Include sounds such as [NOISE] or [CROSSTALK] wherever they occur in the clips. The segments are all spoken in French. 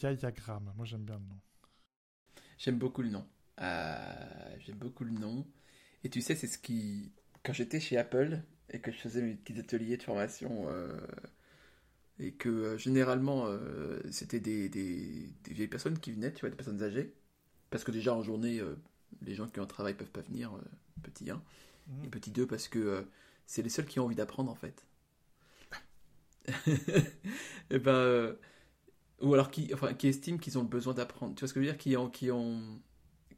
Yayagram. Moi, j'aime bien le nom. J'aime beaucoup le nom. Euh, j'aime beaucoup le nom. Et tu sais, c'est ce qui. Quand j'étais chez Apple et que je faisais mes petits ateliers de formation, euh, et que euh, généralement c'était des, des, des, vieilles personnes qui venaient, tu vois, des personnes âgées. Parce que déjà en journée, les gens qui ont un travail peuvent pas venir, petit 1. Mmh. Et petit 2, parce que c'est les seuls qui ont envie d'apprendre en fait. [LAUGHS] [LAUGHS] et ben ou alors qui, enfin, qui estiment qu'ils ont besoin d'apprendre. Tu vois ce que je veux dire? Qui, ont, qui, ont,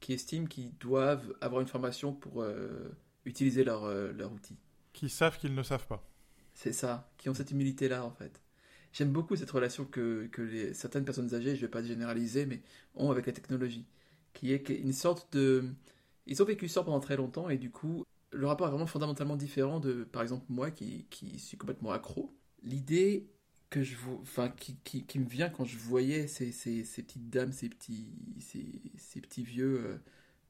qui estiment qu'ils doivent avoir une formation pour euh, utiliser leur, euh, leur outil. Qui savent qu'ils ne savent pas. C'est ça, qui ont cette humilité-là en fait. J'aime beaucoup cette relation que, que les, certaines personnes âgées, je ne vais pas généraliser, mais ont avec la technologie. Qui est une sorte de. Ils ont vécu ça pendant très longtemps et du coup, le rapport est vraiment fondamentalement différent de, par exemple, moi qui, qui suis complètement accro. L'idée que je enfin qui, qui, me vient quand je voyais ces, ces, ces petites dames, ces petits, ces, ces petits vieux euh,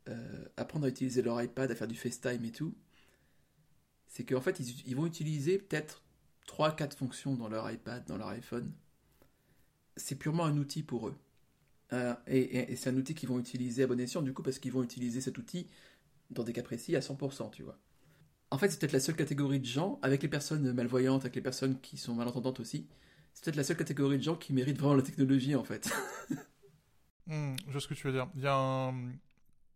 euh, apprendre à utiliser leur iPad, à faire du FaceTime et tout, c'est qu'en fait ils, ils, vont utiliser peut-être 3-4 fonctions dans leur iPad, dans leur iPhone. C'est purement un outil pour eux. Euh, et, et, c'est un outil qu'ils vont utiliser à bon escient du coup parce qu'ils vont utiliser cet outil dans des cas précis à 100%, tu vois. En fait, c'est peut-être la seule catégorie de gens, avec les personnes malvoyantes, avec les personnes qui sont malentendantes aussi, c'est peut-être la seule catégorie de gens qui méritent vraiment la technologie en fait. [LAUGHS] Hmm, je vois ce que tu veux dire. Il y a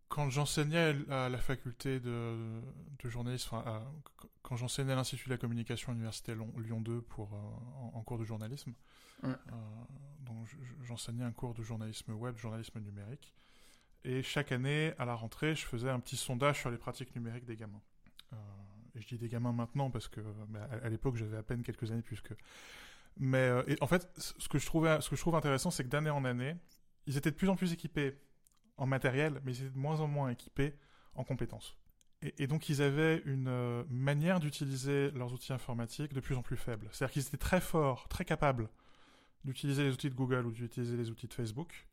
Quand j'enseignais à la faculté de, de journalisme, enfin, quand j'enseignais à l'Institut de la communication à l'Université Lyon 2 pour, euh, en, cours de journalisme, euh, donc j'enseignais un cours de journalisme web, journalisme numérique. Et chaque année, à la rentrée, je faisais un petit sondage sur les pratiques numériques des gamins. Euh, et je dis des gamins maintenant parce que à, à l'époque, j'avais à peine quelques années puisque mais euh, en fait, ce que je trouvais, ce que je trouve intéressant, c'est que d'année en année, ils étaient de plus en plus équipés en matériel, mais ils étaient de moins en moins équipés en compétences. Et, donc ils avaient une euh, manière d'utiliser leurs outils informatiques de plus en plus faible. C'est-à-dire qu'ils étaient très forts, très capables d'utiliser les outils de Google ou d'utiliser les outils de Facebook.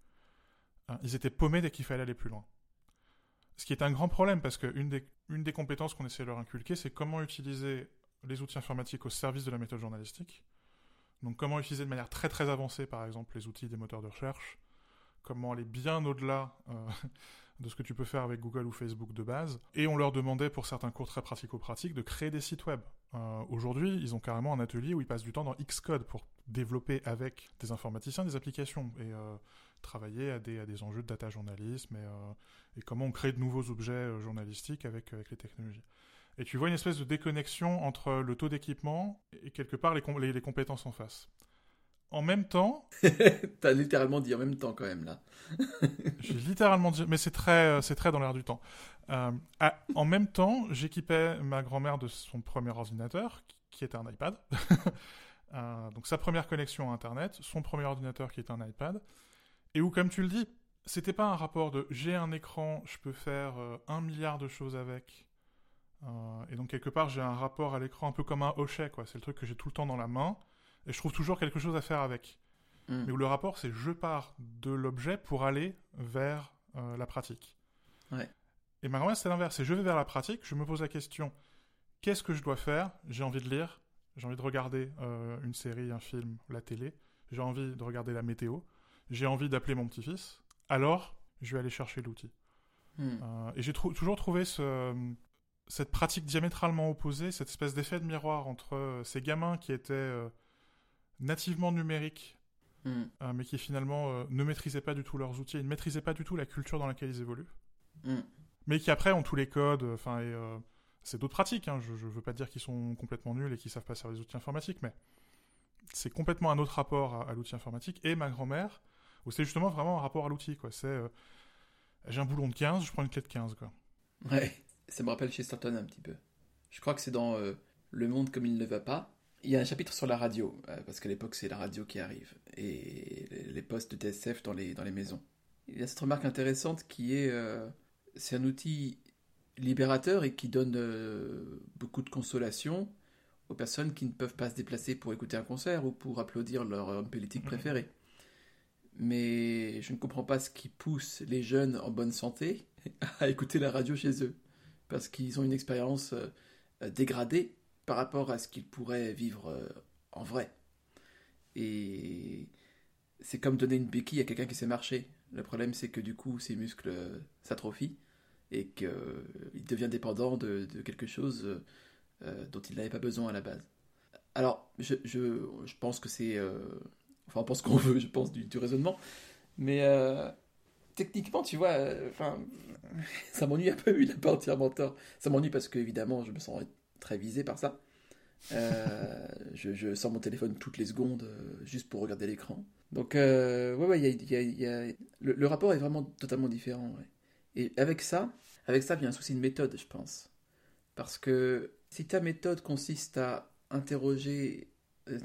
Hein, ils étaient paumés dès qu'il fallait aller plus loin. Ce qui est un grand problème parce qu'une une des compétences qu'on essaie de leur inculquer, c'est comment utiliser les outils informatiques au service de la méthode journalistique donc comment utiliser de manière très très avancée par exemple les outils des moteurs de recherche, comment aller bien au-delà euh, [LAUGHS] de ce que tu peux faire avec Google ou Facebook de base? Et on leur demandait pour certains cours très pratico-pratiques de créer des sites web. Euh, aujourd'hui, ils ont carrément un atelier où ils passent du temps dans Xcode pour développer avec des informaticiens des applications et euh, travailler à des, enjeux de data journalisme et, et, comment on crée de nouveaux objets journalistiques avec les technologies. Et tu vois une espèce de déconnexion entre le taux d'équipement et quelque part les, les, compétences en face. En même temps. [LAUGHS] T'as littéralement dit en même temps quand même là. [LAUGHS] j'ai littéralement dit, mais c'est très, euh, c'est très dans l'air du temps. Euh, en même temps, j'équipais ma grand-mère de son premier ordinateur, qui était un iPad. [LAUGHS] euh, donc sa première connexion à Internet, son premier ordinateur qui était un iPad, et où, comme tu le dis, c'était pas un rapport de j'ai un écran, je peux faire euh, un milliard de choses avec, euh, et donc quelque part, j'ai un rapport à l'écran un peu comme un hochet, quoi. C'est le truc que j'ai tout le temps dans la main, et je trouve toujours quelque chose à faire avec. Mm. Mais où le rapport, c'est je pars de l'objet pour aller vers euh, la pratique. Ouais. Et ma c'est l'inverse. C'est je vais vers la pratique, je me pose la question qu'est-ce que je dois faire? J'ai envie de lire, j'ai envie de regarder euh, une série, un film, la télé, j'ai envie de regarder la météo, j'ai envie d'appeler mon petit-fils. Alors, je vais aller chercher l'outil. Mm. et j'ai toujours trouvé ce, cette pratique diamétralement opposée, cette espèce d'effet de miroir entre euh, ces gamins qui étaient euh, nativement numériques, hmm. euh, mais qui finalement ne maîtrisaient pas du tout leurs outils, ils ne maîtrisaient pas du tout la culture dans laquelle ils évoluent, hmm. mais qui après ont tous les codes, enfin, c'est d'autres pratiques, hein, je ne veux pas dire qu'ils sont complètement nuls et qu'ils savent pas servir les outils informatiques, mais c'est complètement un autre rapport à, à l'outil informatique, et ma grand-mère, où c'est justement vraiment un rapport à l'outil, quoi, c'est, j'ai un boulon de 15, je prends une clé de 15, quoi. Ouais ça me rappelle Chesterton un petit peu. Je crois que c'est dans euh, Le monde comme il ne va pas. Il y a un chapitre sur la radio, euh, parce qu'à l'époque c'est la radio qui arrive, et les postes de TSF dans les, dans les maisons. Il y a cette remarque intéressante qui est, euh, c'est un outil libérateur et qui donne beaucoup de consolation aux personnes qui ne peuvent pas se déplacer pour écouter un concert ou pour applaudir leur homme politique préféré. Mais je ne comprends pas ce qui pousse les jeunes en bonne santé [LAUGHS] à écouter la radio chez eux parce qu'ils ont une expérience euh, dégradée par rapport à ce qu'ils pourraient vivre euh, en vrai. Et c'est comme donner une béquille à quelqu'un qui sait marcher. Le problème, c'est que du coup, ses muscles euh, s'atrophient et qu'il devient dépendant de, quelque chose dont il n'avait pas besoin à la base. Alors, je, pense que c'est... enfin, on pense qu'on veut, je pense, du raisonnement. Mais techniquement, tu vois, euh, enfin, [LAUGHS] ça m'ennuie un peu, il n'a pas entièrement tort. Ça m'ennuie parce que, évidemment, je me sens très visé par ça. Euh, [LAUGHS] je, sors mon téléphone toutes les secondes euh, juste pour regarder l'écran. Donc, ouais, ouais, y a, le, rapport est vraiment totalement différent. Et avec ça, avec ça vient un souci de méthode, je pense. Parce que si ta méthode consiste à interroger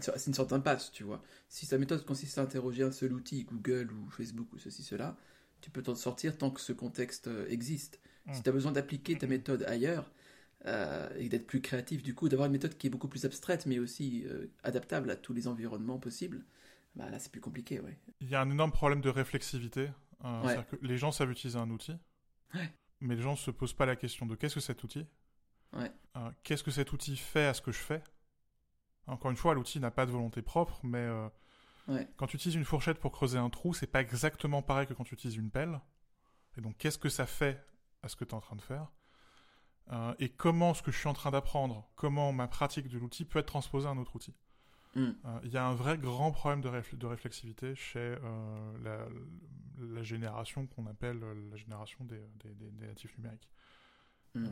c'est une sorte d'impasse, tu vois. Si ta méthode consiste à interroger un seul outil, Google ou Facebook ou ceci, cela, tu peux t'en sortir tant que ce contexte euh, existe. Si mm. tu as besoin d'appliquer ta méthode ailleurs euh, et d'être plus créatif, du coup, d'avoir une méthode qui est beaucoup plus abstraite mais aussi euh, adaptable à tous les environnements possibles, bah, là c'est plus compliqué. Ouais. Il y a un énorme problème de réflexivité. Que les gens savent utiliser un outil, mais les gens ne se posent pas la question de qu'est-ce que cet outil? Qu'est-ce que cet outil fait à ce que je fais? Encore une fois, l'outil n'a pas de volonté propre, mais quand tu utilises une fourchette pour creuser un trou, c'est pas exactement pareil que quand tu utilises une pelle. Et donc, qu'est-ce que ça fait à ce que tu es en train de faire? Euh, Et comment ce que je suis en train d'apprendre, comment ma pratique de l'outil peut être transposée à un autre outil? Hmm. euh, Il y a un vrai grand problème de, de réflexivité chez euh, la, génération qu'on appelle la génération des, natifs numériques. Hmm.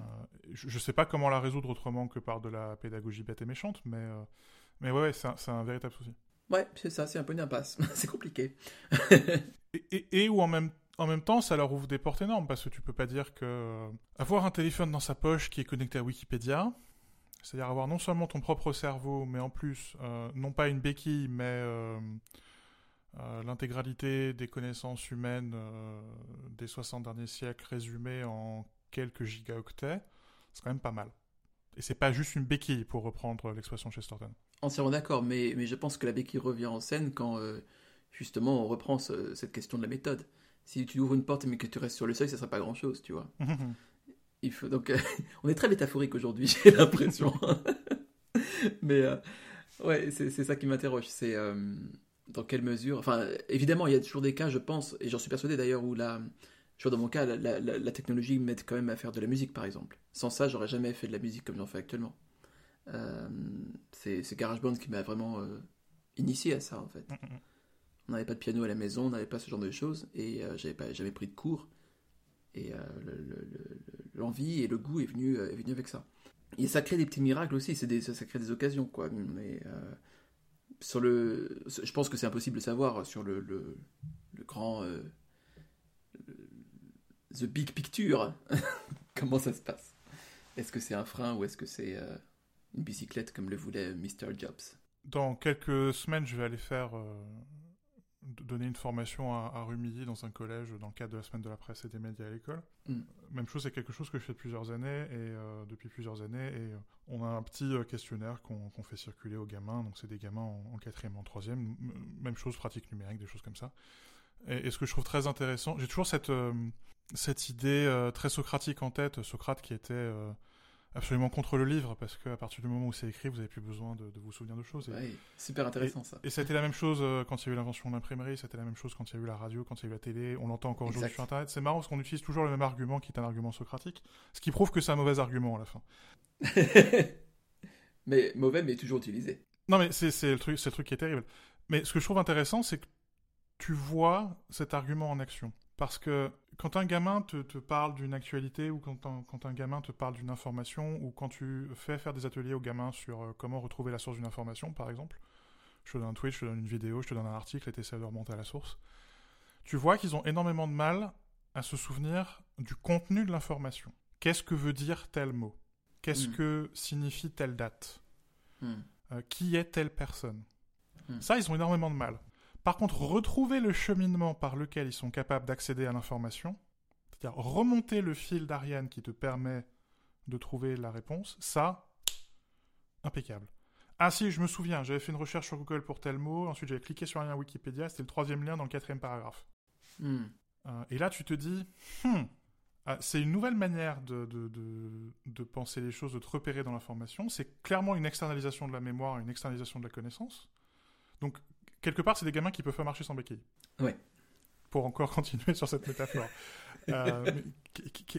je ne sais pas comment la résoudre autrement que par de la pédagogie bête et méchante, mais, mais ouais, c'est un véritable souci. Ouais, c'est ça, c'est un peu une impasse. [LAUGHS] c'est compliqué. et, ou en même, en même temps, ça leur ouvre des portes énormes parce que tu peux pas dire que euh, avoir un téléphone dans sa poche qui est connecté à Wikipédia, c'est-à-dire avoir non seulement ton propre cerveau, mais en plus, euh, non pas une béquille, mais euh, l'intégralité des connaissances humaines des 60 derniers siècles résumées en quelques gigaoctets, c'est quand même pas mal. Et c'est pas juste une béquille, pour reprendre l'expression chez Chesterton. Entièrement d'accord, mais, mais je pense que la béquille revient en scène quand euh, justement on reprend cette question de la méthode. Si tu ouvres une porte mais que tu restes sur le seuil, ça sera pas grand chose, tu vois. [LAUGHS] Il faut donc euh, [LAUGHS] on est très métaphorique aujourd'hui, [LAUGHS] j'ai l'impression. mais euh, ouais, c'est ça qui m'interroge, c'est dans quelle mesure. Enfin, évidemment, il y a toujours des cas, je pense, et j'en suis persuadé d'ailleurs où la vois, dans mon cas, la, la, technologie m'aide quand même à faire de la musique, par exemple. Sans ça, j'aurais jamais fait de la musique comme j'en fais actuellement. Euh, c'est GarageBand qui m'a vraiment euh, initié à ça, en fait. Mm, mm, mm. On n'avait pas de piano à la maison, on n'avait pas ce genre de choses, et euh, j'avais pas jamais pris de cours. Et l'envie et le goût est venu, est venu avec ça. Et ça crée des petits miracles aussi, des, ça crée des occasions, quoi. Mais sur le, je pense que c'est impossible de savoir sur le, le, grand the big picture, [LAUGHS] comment ça se passe Est-ce que c'est un frein ou est-ce que c'est euh, une bicyclette comme le voulait Mr. Jobs Dans quelques semaines, je vais aller faire euh, donner une formation à, à Rumilly dans un collège dans le cadre de la semaine de la presse et des médias à l'école. Hmm. Même chose, c'est quelque chose que je fais depuis plusieurs années et euh, depuis plusieurs années et on a un petit questionnaire qu'on fait circuler aux gamins. Donc c'est des gamins en, quatrième, en troisième. Même chose, pratique numérique, des choses comme ça. Et, ce que je trouve très intéressant, j'ai toujours cette, euh, cette idée euh, très socratique en tête, Socrate qui était euh, absolument contre le livre, parce qu'à partir du moment où c'est écrit, vous n'avez plus besoin de, vous souvenir de choses. Oui, super intéressant ça. Et c'était la même chose quand il y a eu l'invention de l'imprimerie, c'était la même chose quand il y a eu la radio, quand il y a eu la télé, on l'entend encore aujourd'hui sur Internet. C'est marrant parce qu'on utilise toujours le même argument qui est un argument socratique, ce qui prouve que c'est un mauvais argument à la fin. [LAUGHS] mais mauvais, mais toujours utilisé. Non, mais c'est le, truc, le truc qui est terrible. Mais ce que je trouve intéressant, c'est que tu vois cet argument en action. Parce que quand un gamin te, te parle d'une actualité ou quand un, quand un, gamin te parle d'une information ou quand tu fais faire des ateliers aux gamins sur euh, comment retrouver la source d'une information, par exemple, je te donne un tweet, je te donne une vidéo, je te donne un article et tu essaies de remonter à la source, tu vois qu'ils ont énormément de mal à se souvenir du contenu de l'information. Qu'est-ce que veut dire tel mot? Qu'est-ce hmm. que signifie telle date? Hmm. euh, Qui est telle personne? Hmm. Ça, ils ont énormément de mal. Par contre, retrouver le cheminement par lequel ils sont capables d'accéder à l'information, c'est-à-dire remonter le fil d'Ariane qui te permet de trouver la réponse, ça, impeccable. Ah si, je me souviens, j'avais fait une recherche sur Google pour tel mot, ensuite j'avais cliqué sur un lien Wikipédia, c'était le troisième lien dans le quatrième paragraphe. Hmm. Euh, et là, tu te dis, hmm, ah, c'est une nouvelle manière de, de, de, penser les choses, de te repérer dans l'information. C'est clairement une externalisation de la mémoire, une externalisation de la connaissance. Donc, quelque part, c'est des gamins qui peuvent pas marcher sans béquille. Ouais. Pour encore [LAUGHS] continuer sur cette métaphore. Euh,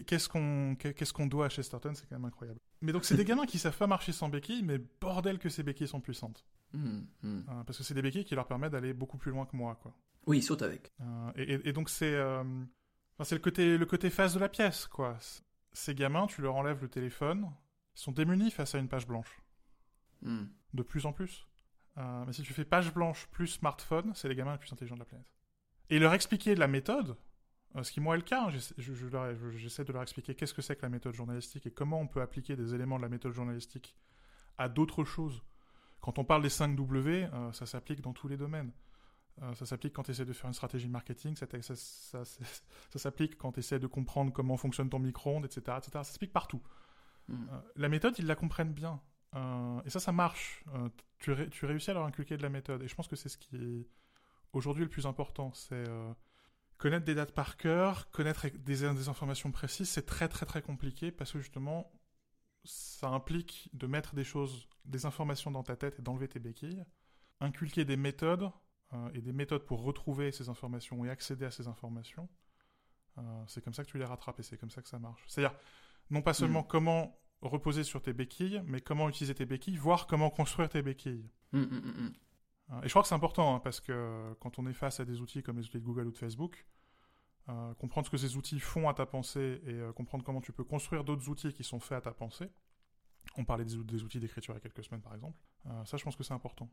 qu'est-ce qu'on qu'est-ce qu'on doit à Chesterton C'est quand même incroyable. Mais donc, c'est des gamins qui savent pas marcher sans béquille, mais bordel que ces béquilles sont puissantes. Hum, hum. Euh, parce que c'est des béquilles qui leur permettent d'aller beaucoup plus loin que moi, quoi. Oui, ils sautent avec. Euh, et, donc, c'est enfin, c'est le côté, le côté face de la pièce, quoi. Ces gamins, tu leur enlèves le téléphone, ils sont démunis face à une page blanche. Hum. de plus en plus. Euh, mais si tu fais page blanche plus smartphone, c'est les gamins les plus intelligents de la planète. Et leur expliquer la méthode, euh, ce qui moi est le cas, hein, j'essaie je, je de leur expliquer qu'est-ce que c'est que la méthode journalistique et comment on peut appliquer des éléments de la méthode journalistique à d'autres choses. Quand on parle des 5 W, euh, ça s'applique dans tous les domaines. Ça s'applique quand tu essaies de faire une stratégie marketing, ça, ça, ça- ça- [LAUGHS] ça s'applique quand tu essaies de comprendre comment fonctionne ton micro-ondes, etc., etc. Ça s'applique partout. Euh, la méthode, ils la comprennent bien. Et ça, ça marche. Euh, tu, ré- tu réussis à leur inculquer de la méthode. Et je pense que c'est ce qui est aujourd'hui le plus important. C'est euh, connaître des dates par cœur, connaître des, des informations précises. C'est très, très, très compliqué parce que justement, ça implique de mettre des choses, des informations dans ta tête et d'enlever tes béquilles. Inculquer des méthodes euh, et des méthodes pour retrouver ces informations et accéder à ces informations. Euh, c'est comme ça que tu les rattrapes et c'est comme ça que ça marche. C'est-à-dire, non pas seulement comment reposer sur tes béquilles, mais comment utiliser tes béquilles, voir comment construire tes béquilles. Hum, hum, hum. Euh, Et je crois que c'est important, hein, parce que euh, quand on est face à des outils comme les outils de Google ou de Facebook, euh, comprendre ce que ces outils font à ta pensée et euh, comprendre comment tu peux construire d'autres outils qui sont faits à ta pensée. On parlait des, ou- des outils d'écriture il y a quelques semaines, par exemple. Euh, ça, je pense que c'est important.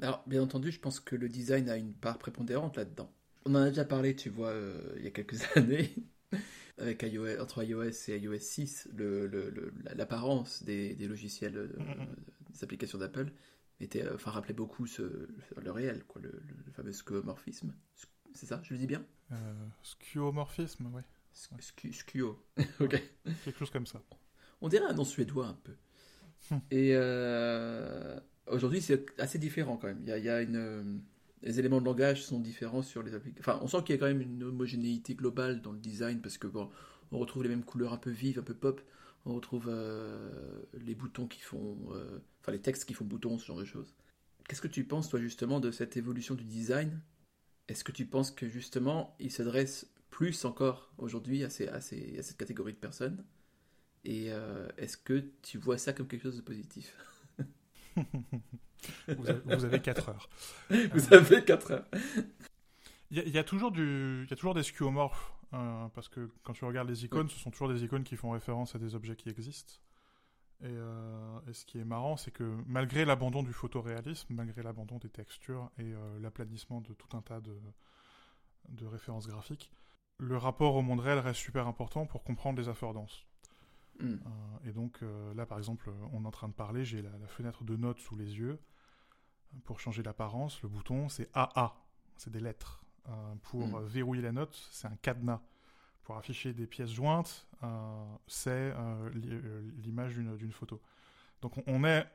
Alors, bien entendu, je pense que le design a une part prépondérante là-dedans. On en a déjà parlé, tu vois, il y a quelques [LAUGHS] années, avec iOS, entre iOS et iOS 6, le- le- le- la- l'apparence des, des logiciels, euh, Mhm. des applications d'Apple, était, euh, enfin, rappelait beaucoup ce, le réel, quoi, le, fameux skeuomorphisme. C'est ça, je le dis bien? Euh, skeuomorphisme, ouais. Scu- Skio. [LAUGHS] ok. Quelque chose comme ça. On dirait un nom suédois un peu. Hmm. Et euh, aujourd'hui, c'est assez différent quand même. Il y a, il y a une, les éléments de langage sont différents sur les applications. Enfin, on sent qu'il y a quand même une homogénéité globale dans le design parce que on retrouve les mêmes couleurs un peu vives, un peu pop. On retrouve euh, les boutons qui font, euh, enfin les textes qui font boutons, ce genre de choses. Qu'est-ce que tu penses toi justement de cette évolution du design? Est-ce que tu penses que justement il s'adresse plus encore aujourd'hui à cette catégorie de personnes? Et euh, est-ce que tu vois ça comme quelque chose de positif? [LAUGHS] Vous avez, vous avez 4 heures. [LAUGHS] Vous avez 4 heures. Il y, a- il y a toujours du, il y a toujours des skeuomorphes, euh, parce que quand tu regardes les icônes, ce sont toujours des icônes qui font référence à des objets qui existent. Et, euh, et ce qui est marrant, c'est que malgré l'abandon du photoréalisme, malgré l'abandon des textures et euh, l'aplanissement de tout un tas de, de références graphiques, le rapport au monde réel reste super important pour comprendre les affordances. Hmm. Euh, et donc là, par exemple, on est en train de parler, j'ai la, la fenêtre de notes sous les yeux. Pour changer l'apparence, le bouton, c'est AA. C'est des lettres. Euh, pour Mm. verrouiller la note, c'est un cadenas. Pour afficher des pièces jointes, euh, c'est euh, li- l'image d'une photo. Donc on, est,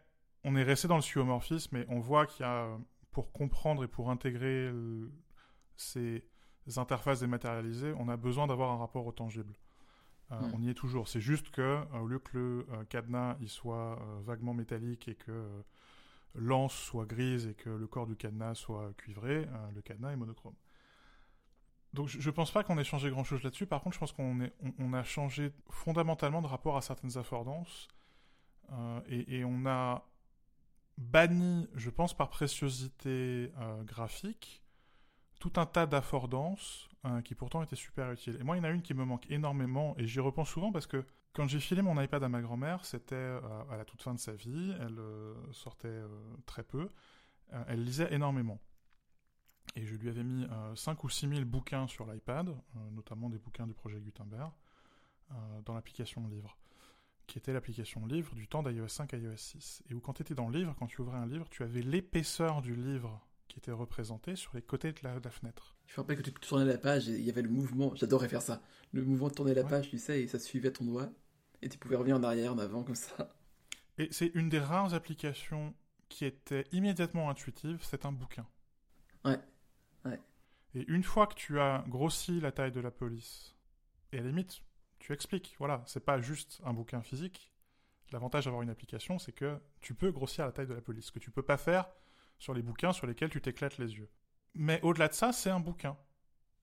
on est resté dans le skeuomorphisme, mais on voit qu'il y a, pour comprendre et pour intégrer le- ces interfaces dématérialisées, on a besoin d'avoir un rapport au tangible. Euh, Mm. On y est toujours. C'est juste que, au lieu que le euh, cadenas il soit euh, vaguement métallique et que l'anse soit grise et que le corps du cadenas soit cuivré, euh, le cadenas est monochrome. Donc je, je pense pas qu'on ait changé grand chose là-dessus. Par contre, je pense qu'on a changé fondamentalement de rapport à certaines affordances Euh, et, on a banni, je pense par préciosité euh, graphique, tout un tas d'affordances qui pourtant étaient super utiles. Et moi, il y en a une qui me manque énormément et j'y repense souvent parce que quand j'ai filé mon iPad à ma grand-mère, c'était euh, à la toute fin de sa vie, elle euh, sortait euh, très peu, elle lisait énormément. Et je lui avais mis euh, 5 ou 6 000 bouquins sur l'iPad, notamment des bouquins du projet Gutenberg, dans l'application Livre, qui était l'application Livre du temps d'iOS 5 à iOS 6. Et où quand tu étais dans le livre, quand tu ouvrais un livre, tu avais l'épaisseur du livre qui était représentée sur les côtés de la, de la fenêtre. Je me rappelle que tu tournais la page et il y avait le mouvement, j'adorais faire ça, le mouvement de tourner la Ouais. page, tu sais, et ça suivait ton doigt, et tu pouvais revenir en arrière, en avant, comme ça. Et c'est une des rares applications qui était immédiatement intuitive, c'est un bouquin. Ouais, ouais. Et une fois que tu as grossi la taille de la police, et à la limite, tu expliques, voilà, c'est pas juste un bouquin physique. L'avantage d'avoir une application, c'est que tu peux grossir la taille de la police. Ce que tu peux pas faire sur les bouquins sur lesquels tu t'éclates les yeux. Mais au-delà de ça, c'est un bouquin.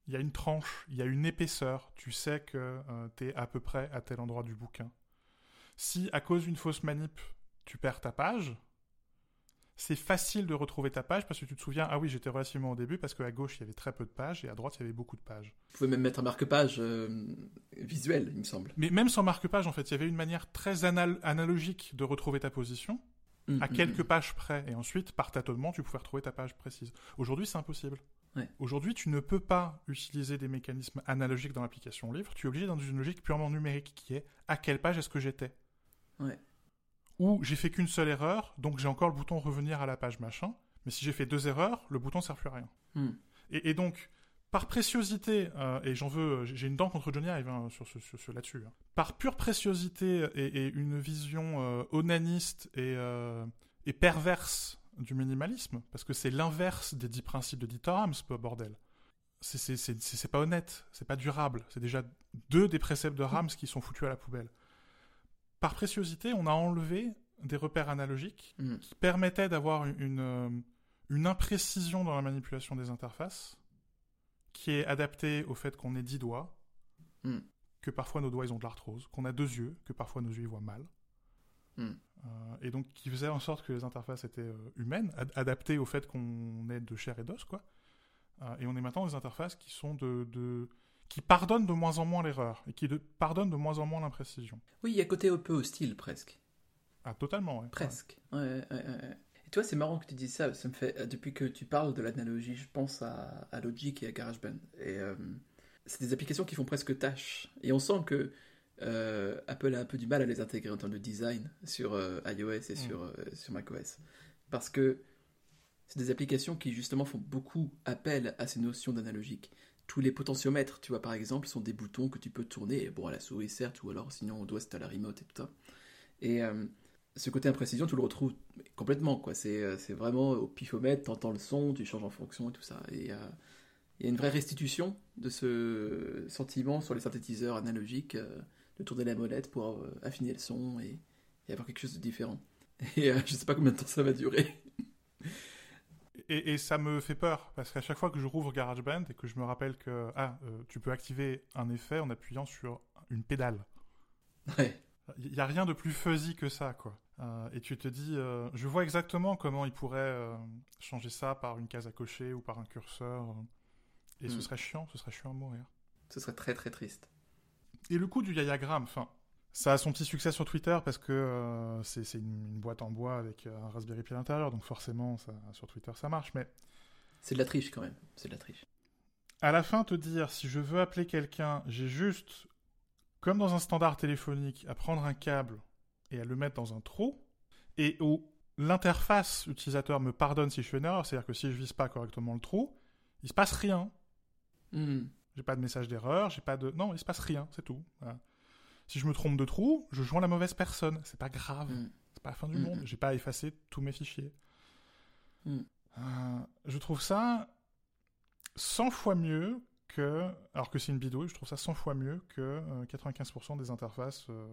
Il y a une tranche, il y a une épaisseur. Tu sais que euh, tu es à peu près à tel endroit du bouquin. Si, à cause d'une fausse manip, tu perds ta page, c'est facile de retrouver ta page parce que tu te souviens, ah oui, j'étais relativement au début parce qu'à gauche, il y avait très peu de pages et à droite, il y avait beaucoup de pages. Vous pouvez même mettre un marque-page euh, visuel, il me semble. Mais même sans marque-page, en fait, il y avait une manière très analogique de retrouver ta position mm, à mm, quelques mm. pages près. Et ensuite, par tâtonnement, tu pouvais retrouver ta page précise. Aujourd'hui, c'est impossible. Aujourd'hui, tu ne peux pas utiliser des mécanismes analogiques dans l'application livre. Tu es obligé dans une logique purement numérique qui est à quelle page est-ce que j'étais? Ouais ou j'ai fait qu'une seule erreur, donc j'ai encore le bouton revenir à la page machin. Mais si j'ai fait deux erreurs, le bouton ne sert plus à rien. Hmm. Et, donc, par préciosité, euh, et j'en veux, j'ai une dent contre Johnny Ive hein, sur ce, là-dessus. Hein. Par pure préciosité et, une vision euh, onaniste et, euh, et, perverse du minimalisme, parce que c'est l'inverse des dix principes de Dieter Rams, ce bordel. C'est pas honnête, c'est pas durable. C'est déjà deux des préceptes de Rams qui sont foutus à la poubelle par préciosité, on a enlevé des repères analogiques mm. qui permettaient d'avoir une, euh, une, imprécision dans la manipulation des interfaces qui est adaptée au fait qu'on ait dix doigts, mm. que parfois nos doigts ils ont de l'arthrose, qu'on a deux yeux, que parfois nos yeux ils voient mal. Mm. Euh, et donc qui faisait en sorte que les interfaces étaient euh, humaines, adaptées au fait qu'on est de chair et d'os, quoi. et on est maintenant des interfaces qui sont de, de qui pardonne de moins en moins l'erreur et qui de, pardonne de moins en moins l'imprécision. Oui, il y a côté un peu hostile presque. Ah, totalement, ouais. Presque. Ouais. Ouais, et toi, c'est marrant que tu dises ça. Ça me fait euh, depuis que tu parles de l'analogie, je pense à, à, Logic et à GarageBand. Et euh, c'est des applications qui font presque tâche. Et on sent que euh, Apple a un peu du mal à les intégrer en termes de design sur iOS et mm. sur, sur macOS. Parce que c'est des applications qui justement font beaucoup appel à ces notions d'analogique tous les potentiomètres, tu vois, par exemple, sont des boutons que tu peux tourner, bon, à la souris, certes, ou alors sinon au doigt, c'est à la remote et tout ça. Et euh, ce côté imprécision, tu le retrouves complètement, quoi. C'est, euh, c'est vraiment au pifomètre, entends le son, tu changes en fonction et tout ça. Et euh, il y a une vraie restitution de ce sentiment sur les synthétiseurs analogiques, de tourner la molette pour affiner le son et, et, avoir quelque chose de différent. Et je sais pas combien de temps ça va durer. Et, ça me fait peur, parce qu'à chaque fois que je rouvre GarageBand et que je me rappelle que ah, euh, tu peux activer un effet en appuyant sur une pédale. Ouais. Il n'y a rien de plus fuzzy que ça, quoi. Euh, et tu te dis, euh, je vois exactement comment il pourrait changer ça par une case à cocher ou par un curseur. et ce hmm. serait chiant, ce serait chiant à mourir. Ce serait très très triste. Et le coup du diagramme, enfin, ça a son petit succès sur Twitter parce que euh, c'est une, boîte en bois avec un Raspberry Pi à l'intérieur, donc forcément, ça, sur Twitter, ça marche, mais... C'est de la triche quand même, c'est de la triche. À la fin, te dire, si je veux appeler quelqu'un, j'ai juste, comme dans un standard téléphonique, à prendre un câble et à le mettre dans un trou, et où l'interface utilisateur me pardonne si je fais une erreur, c'est-à-dire que si je vise pas correctement le trou, il se passe rien. Hmm. J'ai pas de message d'erreur, j'ai pas de... Non, il se passe rien, c'est tout. Voilà. Si je me trompe de trou, je joins la mauvaise personne. C'est pas grave. Mm. C'est pas la fin du mm, monde. Mm. J'ai pas à effacer tous mes fichiers. Euh, je trouve ça 100 fois mieux que. Alors que c'est une bidouille, je trouve ça 100 fois mieux que 95% euh, des interfaces euh,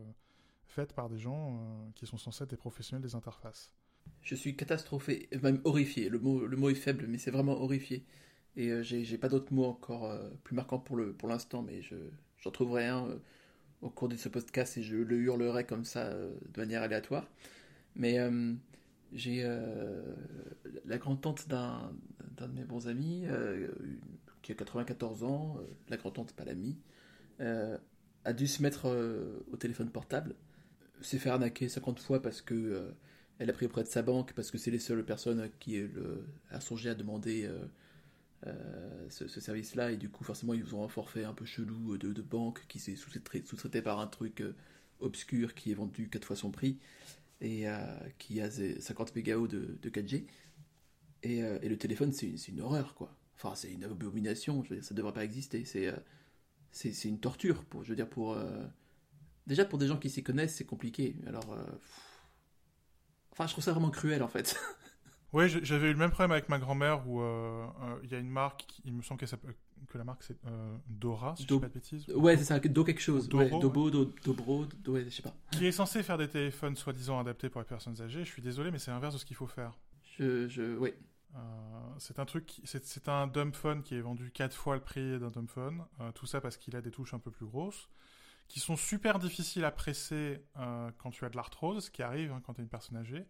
faites par des gens qui sont censés être des professionnels des interfaces. Je suis catastrophé, même horrifié. Le mot, le mot est faible, mais c'est vraiment horrifié. Et j'ai pas d'autres mots encore plus marquants pour l'instant, pour mais j'en trouverai un au cours de ce podcast et je le hurlerai comme ça euh, de manière aléatoire. Mais euh, j'ai euh, la grand-tante d'un de mes bons amis qui a 94 ans, la grand-tante, pas l'ami, a dû se mettre au téléphone portable, s'est fait arnaquer 50 fois parce que elle a pris auprès de sa banque parce que c'est les seules personnes qui le, a songé à demander euh, ce, service-là, et du coup, forcément, ils ont un forfait un peu chelou de, de banque qui s'est sous-traité par un truc euh, obscur qui est vendu 4 fois son prix et euh, qui a 50 mégaos de, de 4G. Et, et, le téléphone, c'est une, horreur, quoi. Enfin, c'est une abomination, je veux dire, ça devrait pas exister. C'est c'est une torture, pour, je veux dire, pour. Déjà, pour des gens qui s'y connaissent, c'est compliqué. Alors. Enfin, je trouve ça vraiment cruel, en fait. [LAUGHS] Oui, j'avais eu le même problème avec ma grand-mère où euh, euh, il y a une marque, il me semble que la marque c'est euh, Dora, si je ne dis pas de bêtises. Ouais, c'est ça, Do quelque chose. Doro, ouais, Dobo, Do, Dobro, Do, je sais pas. Qui est censé faire des téléphones soi-disant adaptés pour les personnes âgées. Je suis désolé, mais c'est l'inverse de ce qu'il faut faire. Je, je, oui. c'est un truc, c'est un dumb phone qui est vendu 4 fois le prix d'un dumb phone. tout ça parce qu'il a des touches un peu plus grosses, qui sont super difficiles à presser quand tu as de l'arthrose, ce qui arrive hein, quand tu es une personne âgée.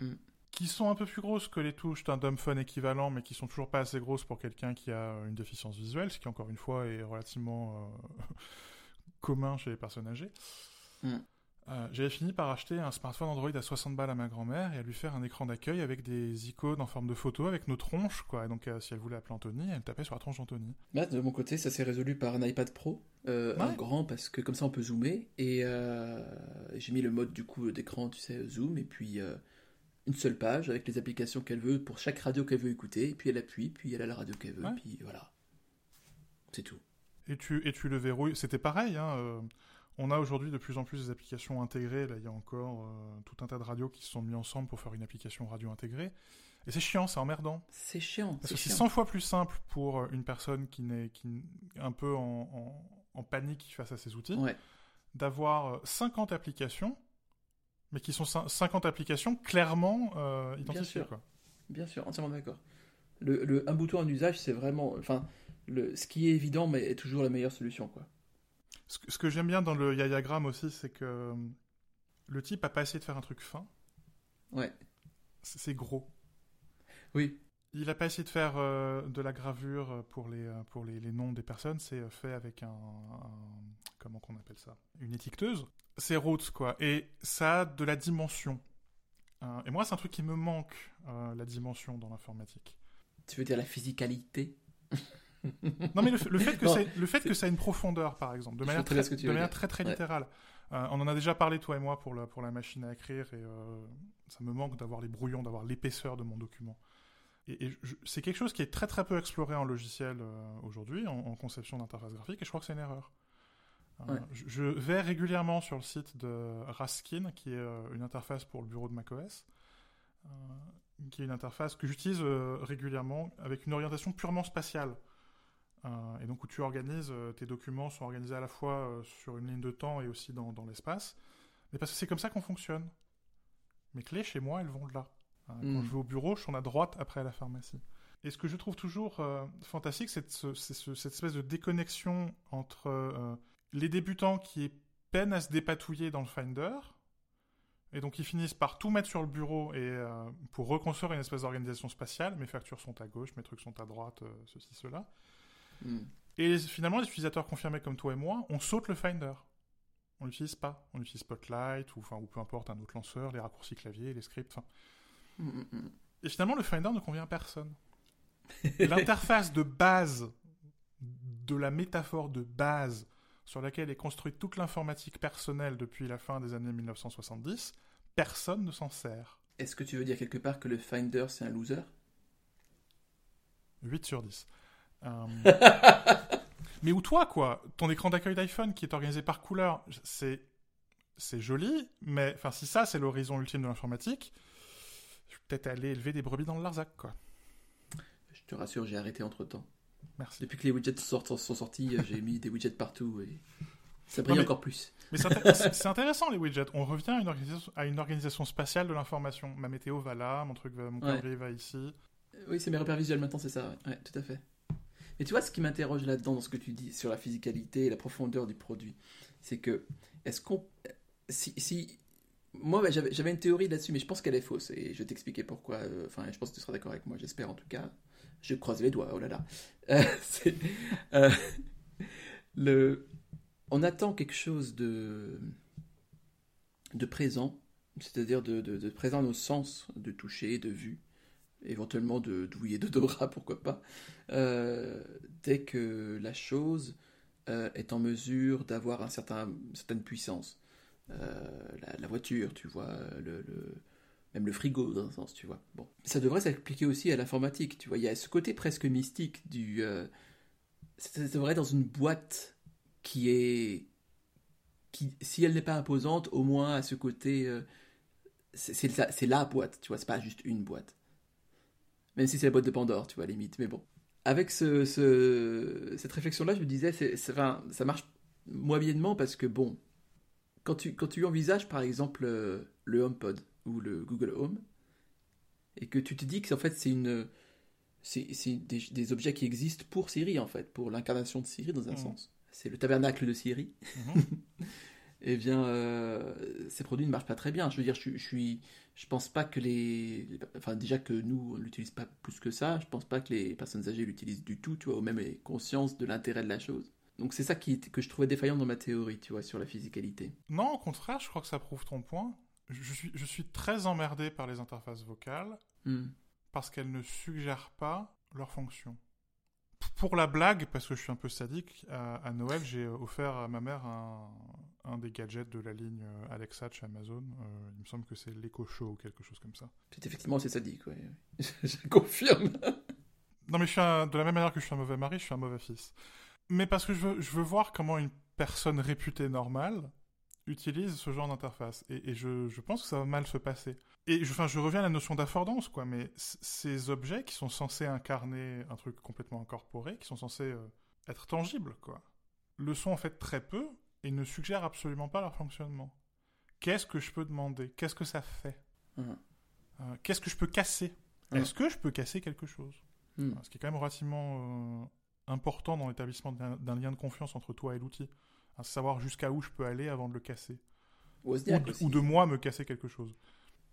Mm qui sont un peu plus grosses que les touches d'un dumbphone équivalent, mais qui sont toujours pas assez grosses pour quelqu'un qui a une déficience visuelle, ce qui encore une fois est relativement euh, [LAUGHS] commun chez les personnes âgées. Mm. Euh, j'avais fini par acheter un smartphone Android à 60 balles à ma grand-mère et à lui faire un écran d'accueil avec des icônes en forme de photo avec nos tronches, quoi. Et donc, euh, si elle voulait appeler Anthony, elle tapait sur la tronche d'Anthony. Bah, de mon côté, ça s'est résolu par un iPad Pro, un grand, parce que comme ça on peut zoomer. Et j'ai mis le mode du coup d'écran, tu sais, zoom, et puis une seule page avec les applications qu'elle veut pour chaque radio qu'elle veut écouter, et puis elle appuie, puis elle a la radio qu'elle veut, puis voilà. C'est tout. Et tu, et tu le verrouilles. C'était pareil, hein, euh, on a aujourd'hui de plus en plus des applications intégrées. Là, il y a encore euh, tout un tas de radios qui se sont mis ensemble pour faire une application radio intégrée. Et c'est chiant, c'est emmerdant. C'est chiant. Parce que c'est 100 fois plus simple pour une personne qui est qui, un peu en, en, panique face à ces outils d'avoir 50 applications mais qui sont 50 applications clairement euh, identifiées. Bien sûr, Bien sûr entièrement d'accord. Le, un bouton en usage, c'est vraiment. Enfin, le, ce qui est évident, mais est toujours la meilleure solution. Quoi. Ce, que j'aime bien dans le diagramme aussi, c'est que euh, le type a pas essayé de faire un truc fin. Ouais. C'est gros. Oui. Il n'a pas essayé de faire euh, de la gravure pour les, pour les, les noms des personnes, c'est fait avec un, un, Comment qu'on appelle ça? Une étiqueteuse c'est Roots, quoi. Et ça a de la dimension. Euh, et moi, c'est un truc qui me manque, euh, la dimension dans l'informatique. Tu veux dire la physicalité? [LAUGHS] Non, mais le, fait, que, le fait que ça ait une profondeur, par exemple, de manière, très, de manière très, très littérale. Euh, on en a déjà parlé, toi et moi, pour la, pour la machine à écrire, et ça me manque d'avoir les brouillons, d'avoir l'épaisseur de mon document. Et, c'est quelque chose qui est très très peu exploré en logiciel aujourd'hui, en, en, conception d'interface graphique, et je crois que c'est une erreur. Euh, je vais régulièrement sur le site de Raskin, qui est euh, une interface pour le bureau de macOS, euh, qui est une interface que j'utilise régulièrement avec une orientation purement spatiale. et donc où tu organises, tes documents sont organisés à la fois sur une ligne de temps et aussi dans, l'espace. Mais parce que c'est comme ça qu'on fonctionne. Mes clés chez moi, elles vont de là. Quand hmm. je vais au bureau, je suis à droite après la pharmacie. Et ce que je trouve toujours fantastique, c'est cette espèce de déconnexion entre les débutants qui peinent à se dépatouiller dans le Finder, et donc ils finissent par tout mettre sur le bureau et euh, pour reconstruire une espèce d'organisation spatiale. Mes factures sont à gauche, mes trucs sont à droite, euh, ceci, cela. Hmm. Et finalement, les utilisateurs confirmés comme toi et moi, on saute le Finder. On l'utilise pas. On utilise Spotlight ou, enfin, ou peu importe un autre lanceur, les raccourcis clavier, les scripts. Hmm, hmm, et finalement, le Finder ne convient à personne. L'interface de base de la métaphore de base sur laquelle est construite toute l'informatique personnelle depuis la fin des années 1970, personne ne s'en sert. Est-ce que tu veux dire quelque part que le Finder, c'est un loser? 8 sur 10. Euh, [LAUGHS] mais ou toi, quoi? Ton écran d'accueil d'iPhone qui est organisé par couleur, c'est c'est joli, mais enfin si ça c'est l'horizon ultime de l'informatique, je vais peut-être aller élever des brebis dans le Larzac, quoi. Je te rassure, j'ai arrêté entre temps. Merci. Depuis que les widgets sont, sortis, euh, j'ai mis des widgets partout et ça brille encore plus. Mais c'est intéressant les widgets. On revient à une organisation, à une organisation spatiale de l'information. Ma météo va là, mon truc va, mon calendrier va ici. Oui, c'est mes repères visuels maintenant, c'est ça. Ouais. tout à fait. Et tu vois, ce qui m'interroge là-dedans, dans ce que tu dis sur la physicalité et la profondeur du produit, c'est que, est-ce qu'on. Si, si. Moi, j'avais une théorie là-dessus, mais je pense qu'elle est fausse, et je vais t'expliquer pourquoi. Euh, enfin, je pense que tu seras d'accord avec moi, j'espère en tout cas. Je croise les doigts, oh là là. Euh, [LAUGHS] euh, le, on attend quelque chose de, de présent, c'est-à-dire de, présent à nos sens, de toucher, de vue, éventuellement de d'ouïe et d'odorat, [LAUGHS] pourquoi pas, euh, dès que la chose est en mesure d'avoir un certain, une certaine puissance. La, voiture, tu vois, le même le frigo dans un sens, tu vois. Bon, ça devrait s'appliquer aussi à l'informatique, tu vois. Il y a ce côté presque mystique du. Euh, ça devrait être dans une boîte qui est. qui, si elle n'est pas imposante, au moins à ce côté. Euh, c'est la boîte, tu vois. C'est pas juste une boîte. Même si c'est la boîte de Pandore, tu vois, limite. Mais bon. Avec ce, cette réflexion-là, je me disais, ça marche moyennement parce que, bon, quand tu, quand tu envisages par exemple euh, le HomePod, ou le Google Home, et que tu te dis que en fait c'est une c'est des, des, objets qui existent pour Siri en fait, pour l'incarnation de Siri dans un mmh. sens. C'est le tabernacle de Siri. Mmh. [LAUGHS] eh bien, euh, ces produits ne marchent pas très bien. Je veux dire, je, je suis, je pense pas que les, enfin déjà que nous on l'utilise pas plus que ça. Je pense pas que les personnes âgées l'utilisent du tout, tu vois, ou même conscience de l'intérêt de la chose. Donc c'est ça qui, que je trouvais défaillant dans ma théorie, tu vois, sur la physicalité. Non, au contraire, je crois que ça prouve ton point. Je suis, je suis très emmerdé par les interfaces vocales hmm. parce qu'elles ne suggèrent pas leur fonction pour la blague, parce que je suis un peu sadique, à, Noël, j'ai offert à ma mère un, des gadgets de la ligne euh, Alexa chez Amazon. Euh, il me semble que c'est l'Echo Show ou quelque chose comme ça. C'est effectivement assez sadique, oui. [LAUGHS] je confirme. non, mais je suis de la même manière que je suis un mauvais mari, je suis un mauvais fils. Mais parce que je veux, je veux voir comment une personne réputée normale utilise ce genre d'interface. Et, je, je, pense que ça va mal se passer. Et je, enfin, je reviens à la notion d'affordance, quoi, mais ces objets qui sont censés incarner un truc complètement incorporé, qui sont censés euh, être tangibles, quoi, le sont en fait très peu et ne suggèrent absolument pas leur fonctionnement. Qu'est-ce que je peux demander? Qu'est-ce que ça fait? Mmh. euh, Qu'est-ce que je peux casser? Mmh. Est-ce que je peux casser quelque chose? Mmh. Ce qui est quand même relativement euh, important dans l'établissement d'un lien de confiance entre toi et l'outil. À savoir jusqu'à où je peux aller avant de le casser. ou de moi me casser quelque chose.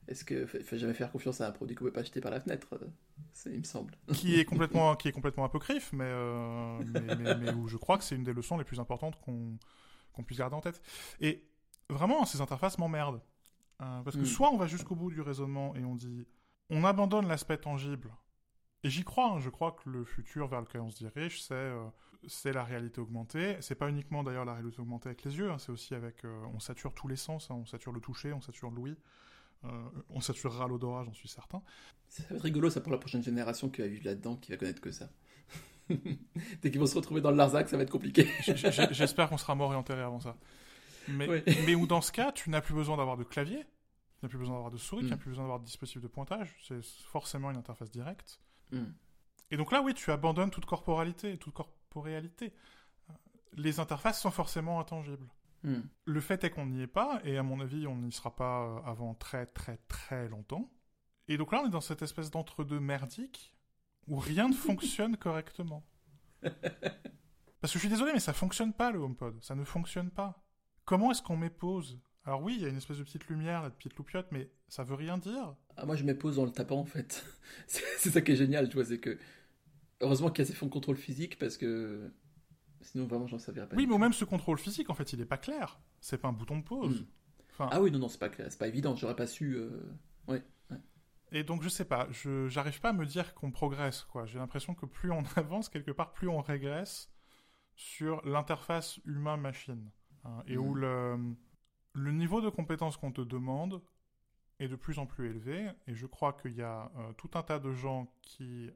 Est-ce que faut jamais faire confiance à un produit qu'on peut pas acheter par la fenêtre euh, Il me semble. [LAUGHS] Qui est complètement, qui est complètement apocryphe, mais, euh, mais, où je crois que c'est une des leçons les plus importantes qu'on qu'on puisse garder en tête. Et vraiment, ces interfaces m'emmerdent. Euh, parce que hmm. soit on va jusqu'au bout du raisonnement et on dit on abandonne l'aspect tangible. Et j'y crois, hein, je crois que le futur vers lequel on se dirige, c'est c'est la réalité augmentée. C'est pas uniquement d'ailleurs la réalité augmentée avec les yeux, hein, c'est aussi avec. on sature tous les sens, hein, on sature le toucher, on sature l'ouïe. Euh, on saturera l'odorat, j'en suis certain. Ça va être rigolo ça pour la prochaine génération qui va vivre là-dedans, qui va connaître que ça. [LAUGHS] Dès qu'ils vont se retrouver dans le Larzac, ça va être compliqué. [LAUGHS] J'espère qu'on sera mort et enterré avant ça. Mais, mais où dans ce cas, tu n'as plus besoin d'avoir de clavier, tu n'as plus besoin d'avoir de souris, tu n'as mm. plus besoin d'avoir de dispositif de pointage, c'est forcément une interface directe. Mm. Et donc là, oui, tu abandonnes toute corporalité, toute corporéalité. Les interfaces sont forcément intangibles. Hmm. Le fait est qu'on n'y est pas, et à mon avis, on n'y sera pas euh, avant très très très longtemps. Et donc là, on est dans cette espèce d'entre-deux merdique où rien ne [LAUGHS] fonctionne correctement. Parce que je suis désolé, mais ça fonctionne pas le HomePod. Ça ne fonctionne pas. Comment est-ce qu'on met pause Alors oui, il y a une espèce de petite lumière, de petite loupiote, mais ça veut rien dire. Ah, moi, je mets pause en le tapant, en fait. [LAUGHS] c'est ça qui est génial, tu vois, c'est que... Heureusement qu'il y a ces fonds de contrôle physique, parce que Sinon, vraiment, j'en savais pas. Oui, mais même ce contrôle physique, en fait, il est pas clair. C'est pas un bouton de pause. Hmm. Ah oui, non, non, c'est pas C'est pas évident. J'aurais pas su. Euh, ouais, Et donc, je sais pas. Je j'arrive pas à me dire qu'on progresse. quoi. J'ai l'impression que plus on [LAUGHS] avance quelque part, plus on régresse sur l'interface humain-machine. Hein, et où hmm. le, le niveau de compétence qu'on te demande est de plus en plus élevé. Et je crois qu'il y a euh, tout un tas de gens qui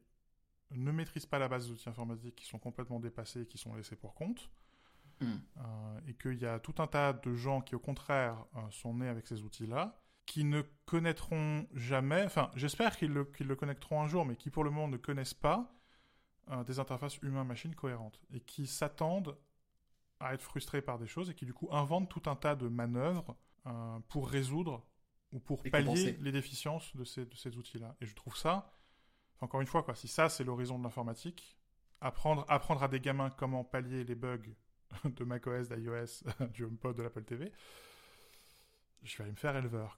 ne maîtrisent pas la base des outils informatiques, qui sont complètement dépassés, qui sont laissés pour compte. Hmm. Euh, et qu'il y a tout un tas de gens qui, au contraire, euh, sont nés avec ces outils-là, qui ne connaîtront jamais, enfin, j'espère qu'ils le, le, connaîtront un jour, mais qui, pour le moment, ne connaissent pas euh, des interfaces humain-machine cohérentes, et qui s'attendent à être frustrés par des choses, et qui, du coup, inventent tout un tas de manœuvres pour résoudre ou pour pallier les déficiences de ces, de ces outils-là. Et je trouve ça encore une fois, quoi, si ça c'est l'horizon de l'informatique, apprendre, à des gamins comment pallier les bugs [LAUGHS] de macOS, d'iOS, [LAUGHS] du HomePod, de l'Apple TV, je vais aller me faire éleveur.